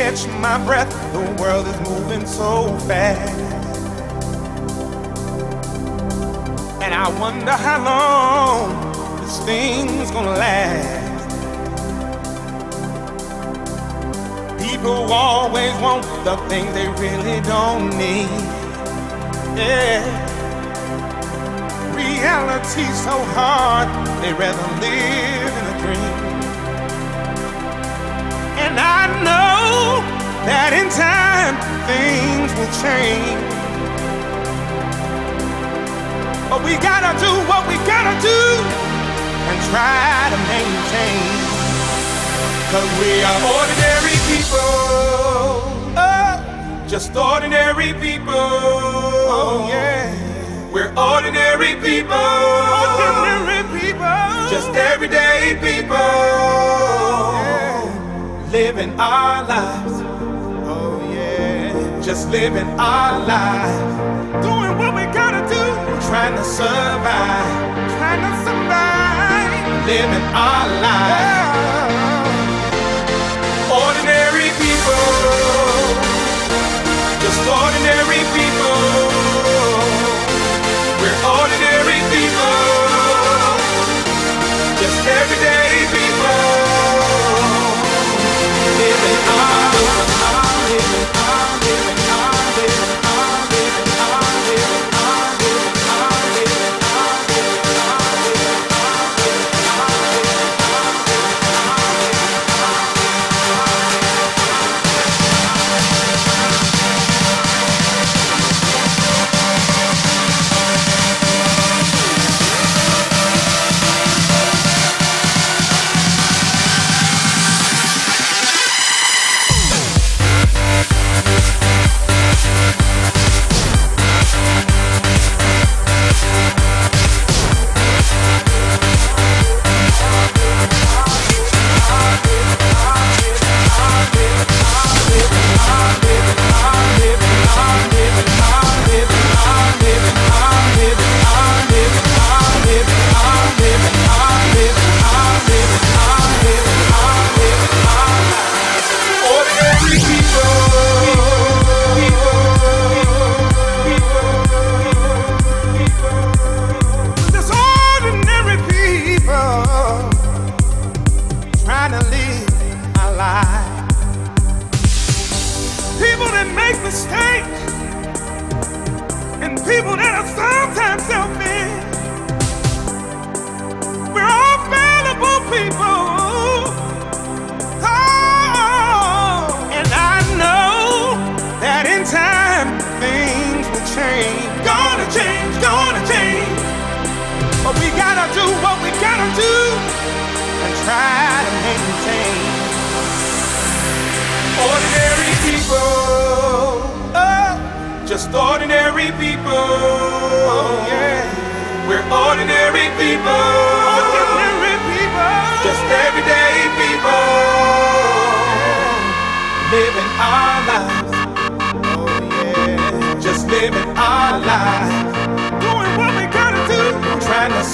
catch my breath. The world is moving so fast. And I wonder how long this thing's gonna last. People always want the things they really don't need. Yeah. Reality's so hard, they rather live in a dream. And I know that in time things will change. But we gotta do what we gotta do and try to maintain. Cause we are ordinary people. Oh, just ordinary people. Oh, yeah. We're ordinary people. Ordinary people. Just everyday people. Yeah. Living our lives. Oh, yeah. Just living our lives. Doing what we gotta do. Trying to survive. Trying to survive. Living our lives. Yeah. Ordinary people, just ordinary people. We're ordinary people, just everyday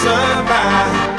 sun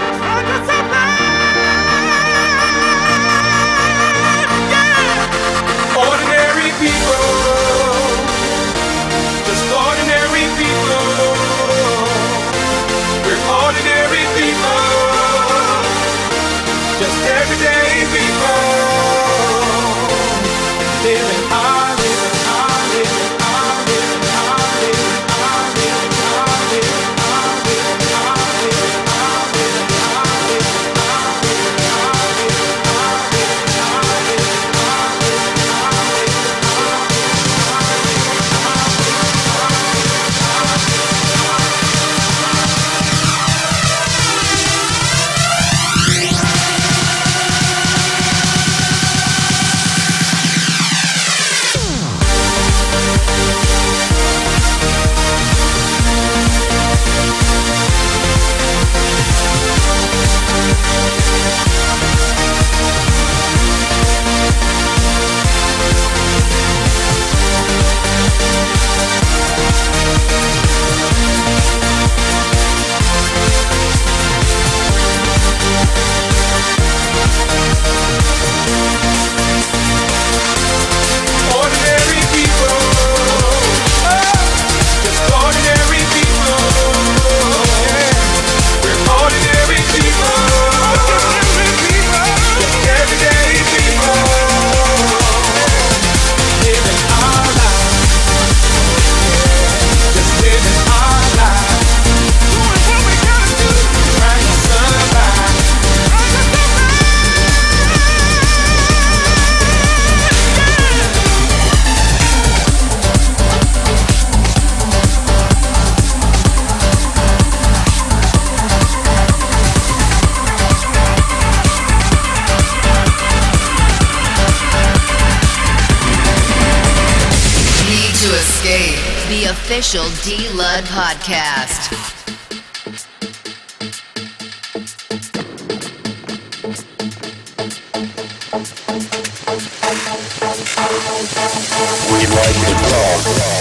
official D Lud podcast. We like it raw.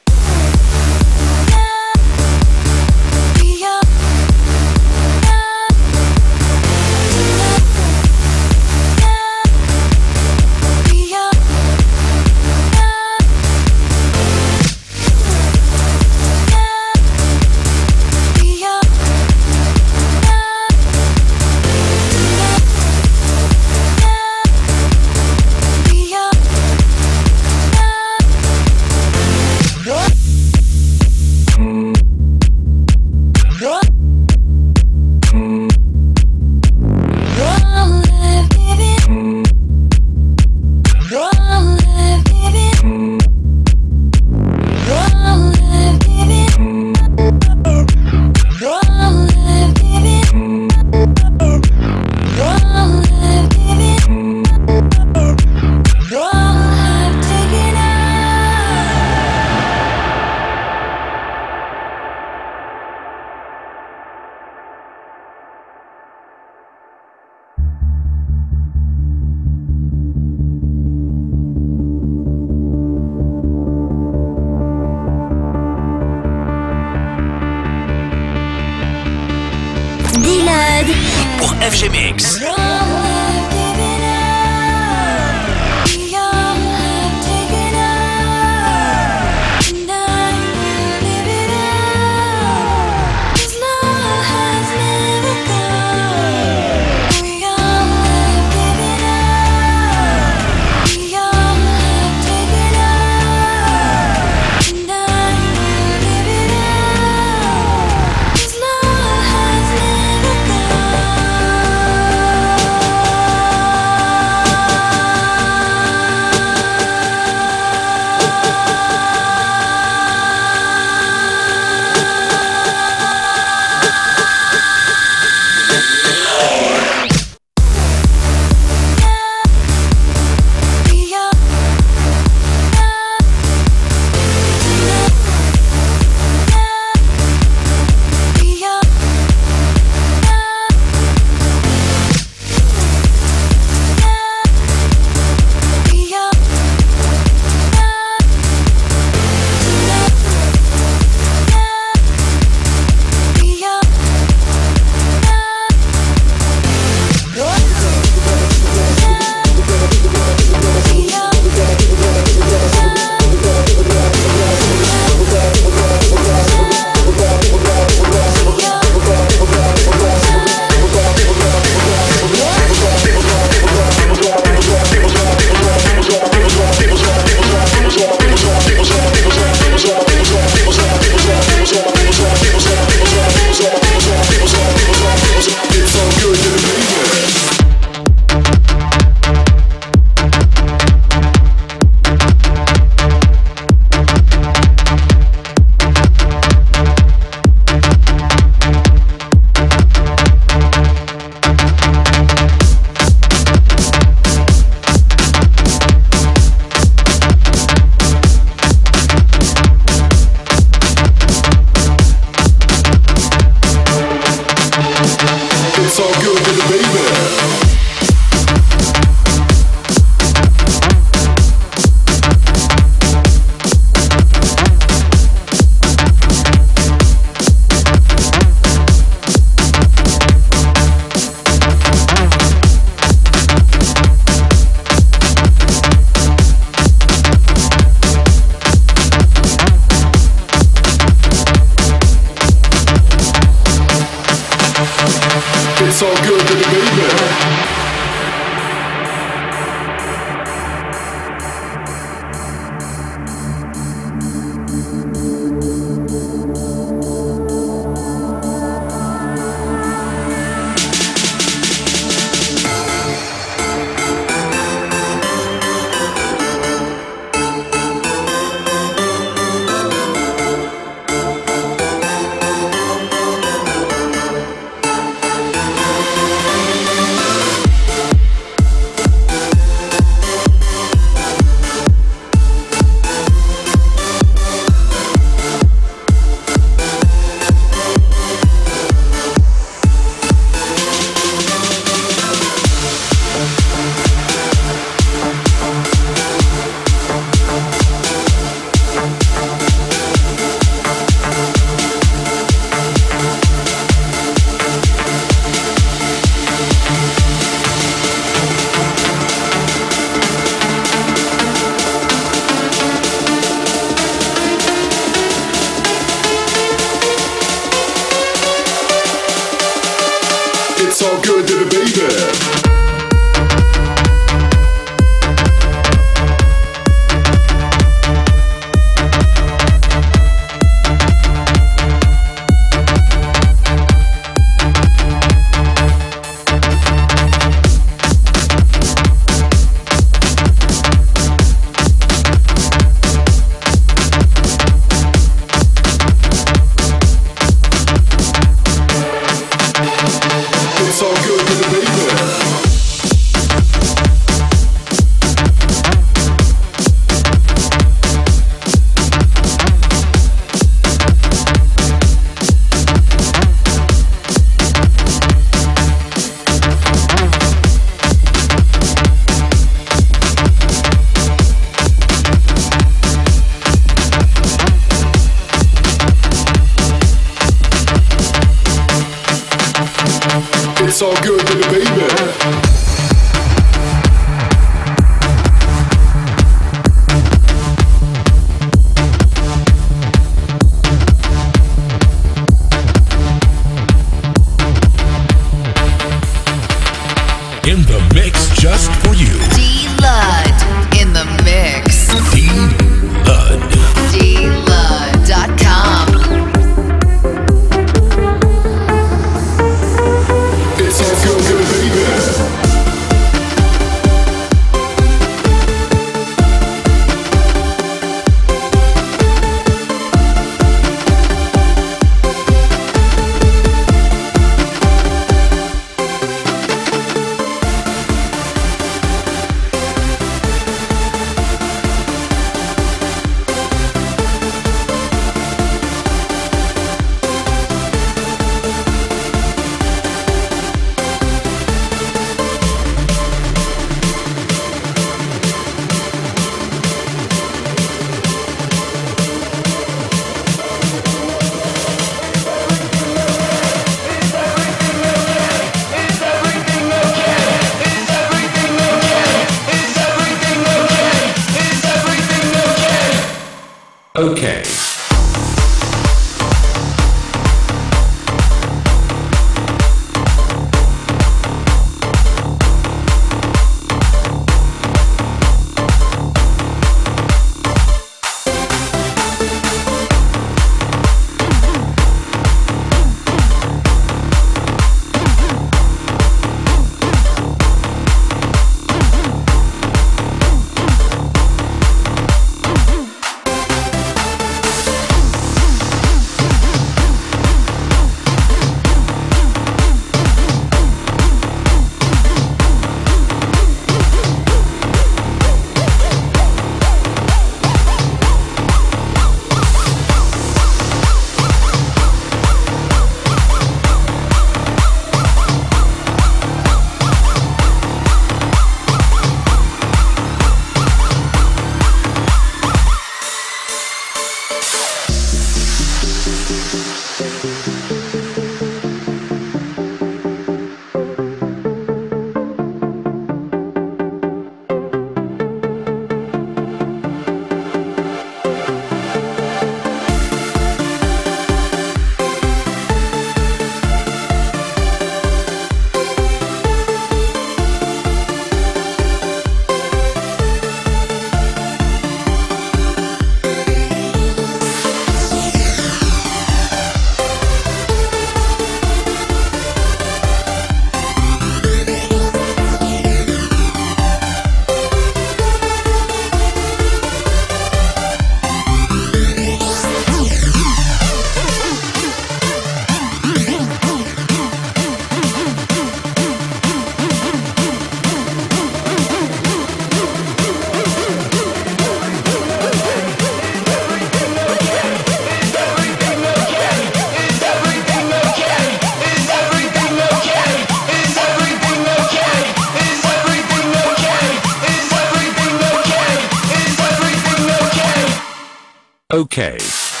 Okay.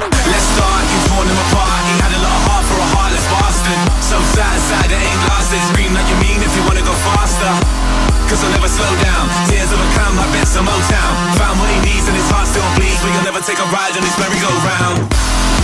Let's start, you torn him apart. He had a lot of heart for a heartless bastard. So sad, sad, it ain't lasted. Scream like you mean if you wanna go faster. Cause I'll never slow down. Tears of a overcome like bits of Motown. Found what he needs and his heart still bleeds. But you'll never take a ride on this merry-go-round.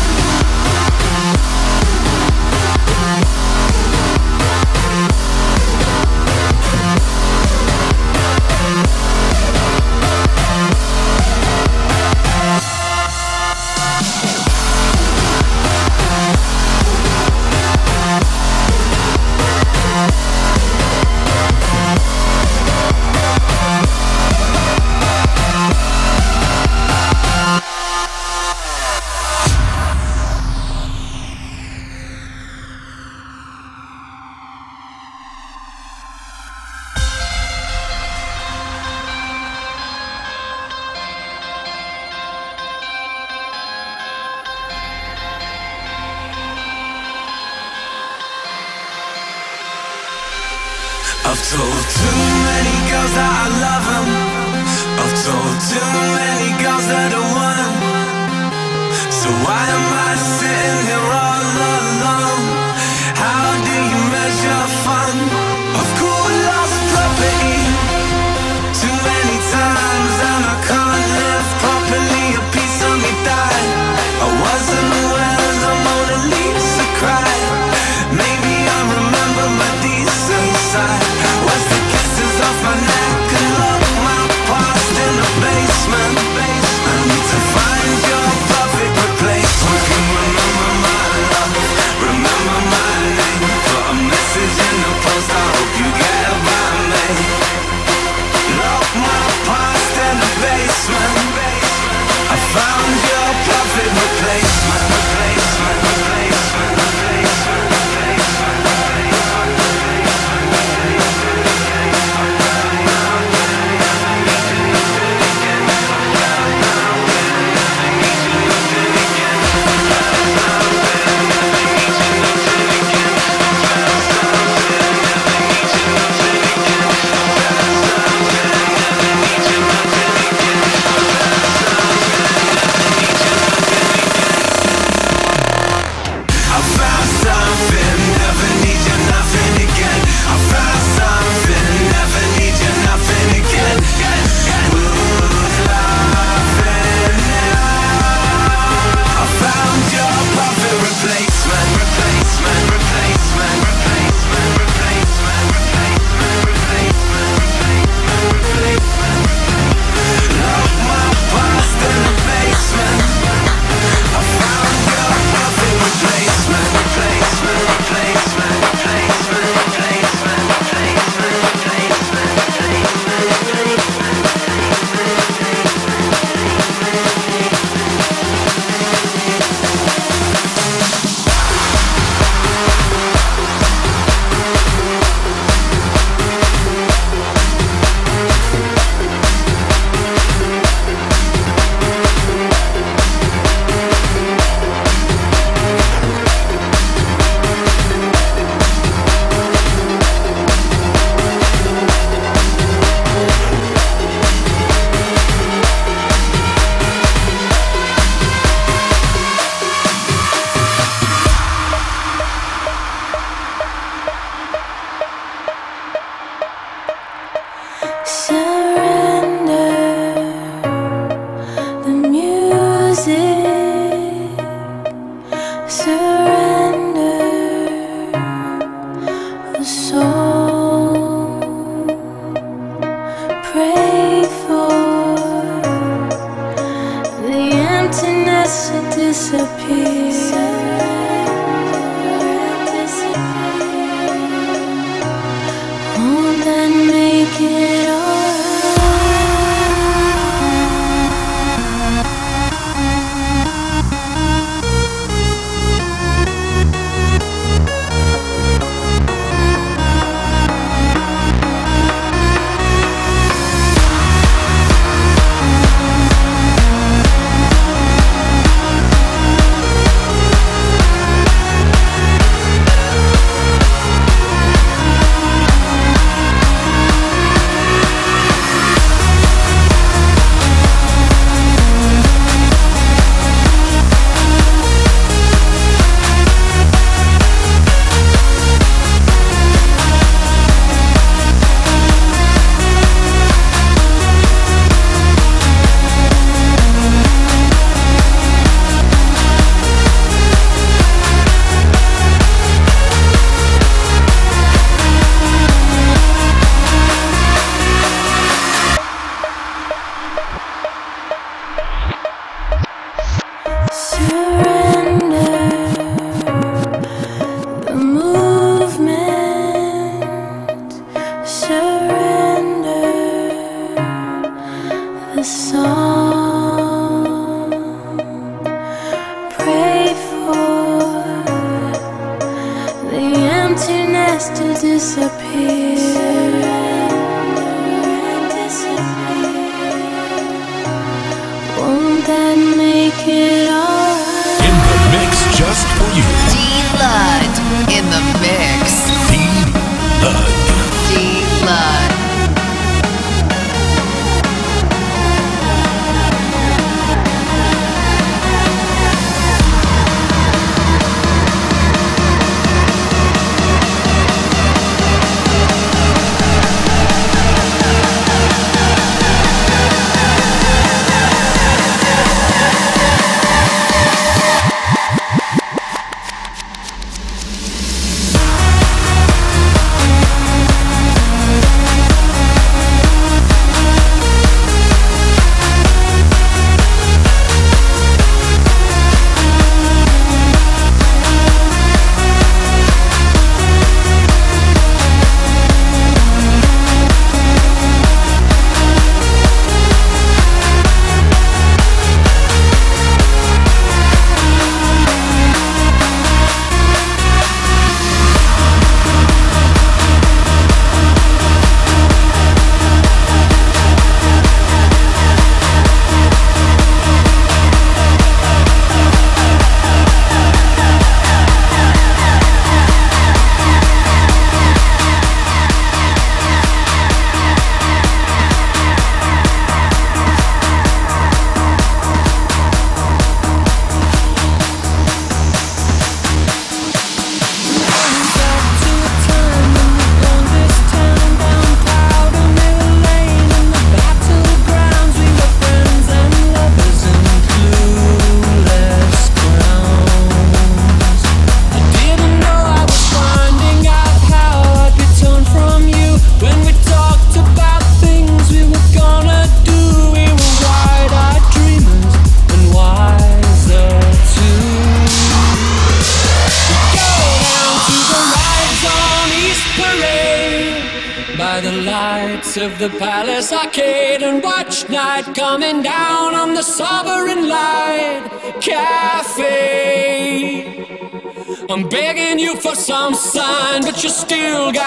song.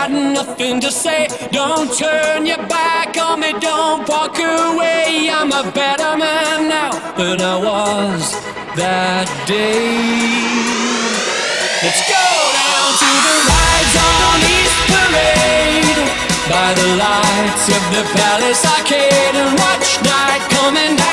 Nothing to say. Don't turn your back on me, don't walk away. I'm a better man now than I was that day. Let's go down to the rides on East Parade by the lights of the Palace Arcade and watch night coming down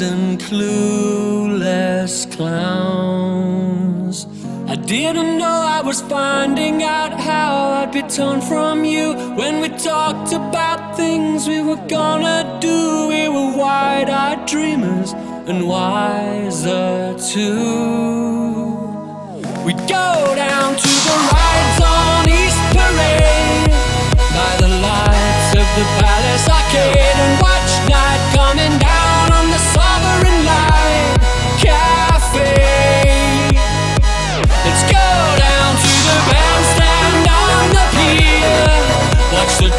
and clueless clowns. I didn't know I was finding out how I'd be torn from you when we talked about things we were gonna do. We were wide eyed dreamers and wiser too. We'd go down to the rides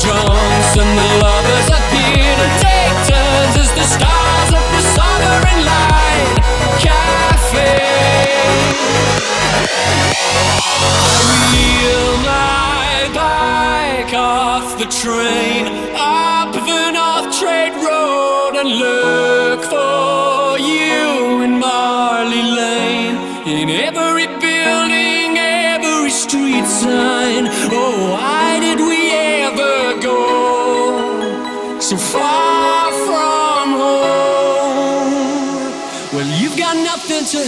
drums and the lovers appear to take turns as the stars of the Sovereign Light Cafe. I Wheel my bike off the train up the North Trade Road and look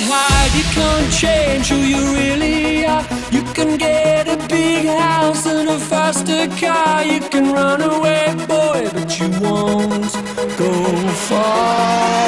hide. You can't change who you really are. You can get a big house and a faster car. You can run away, boy, but you won't go far.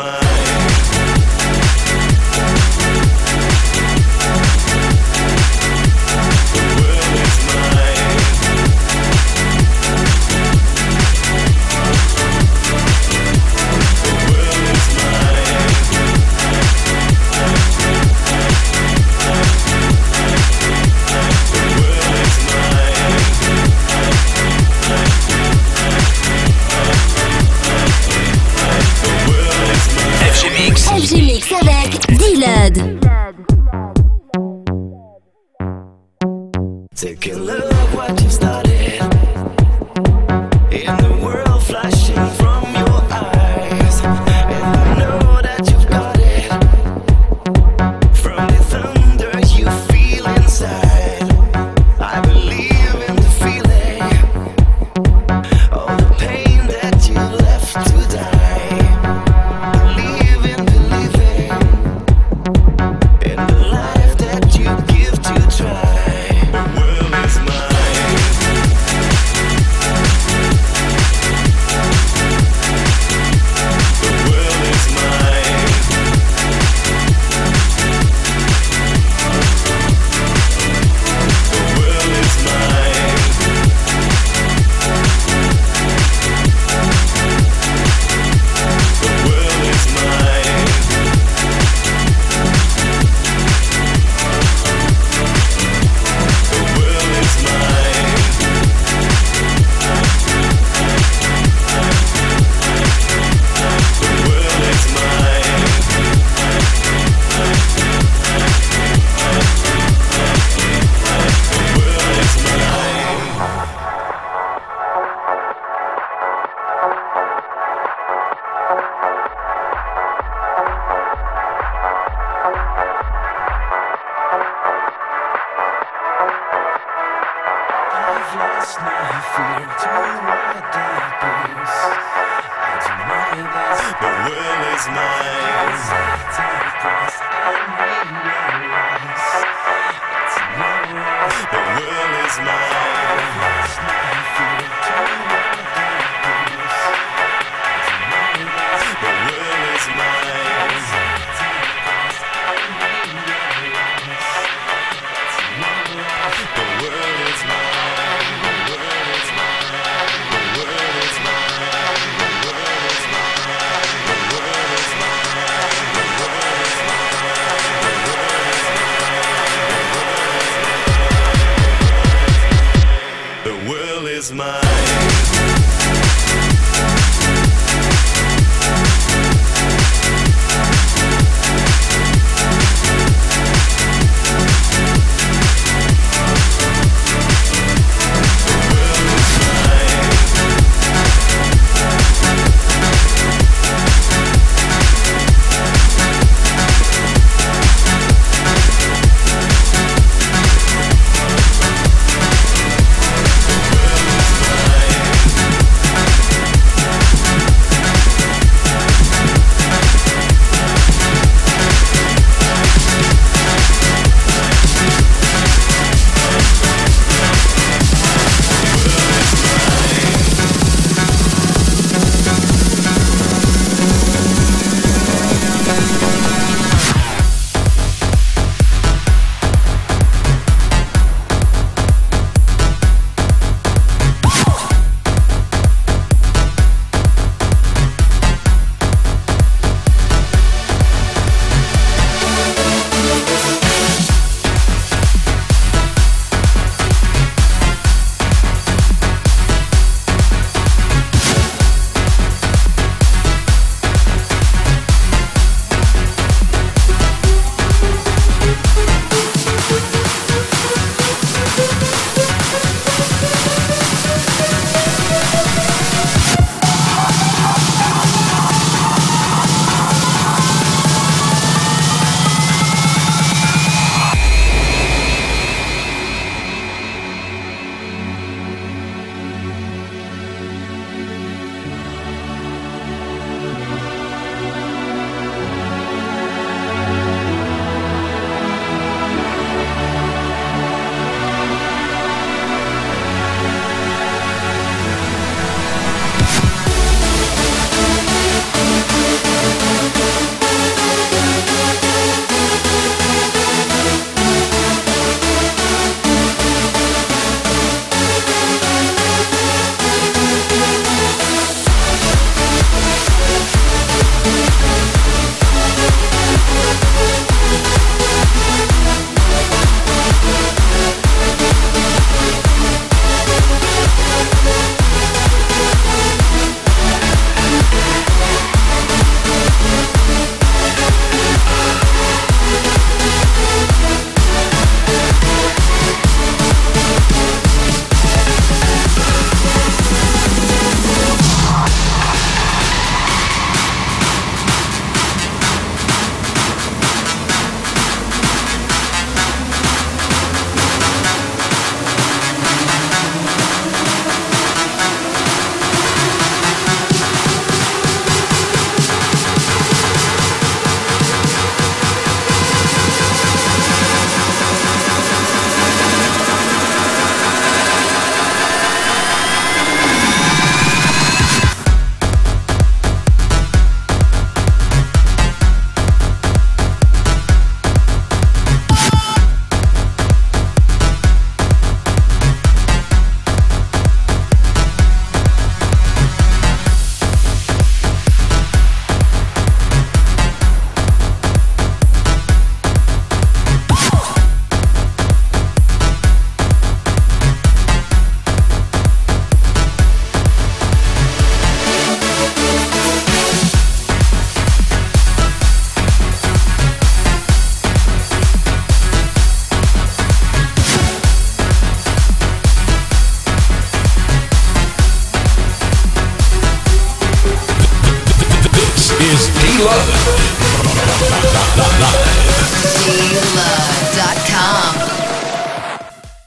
Is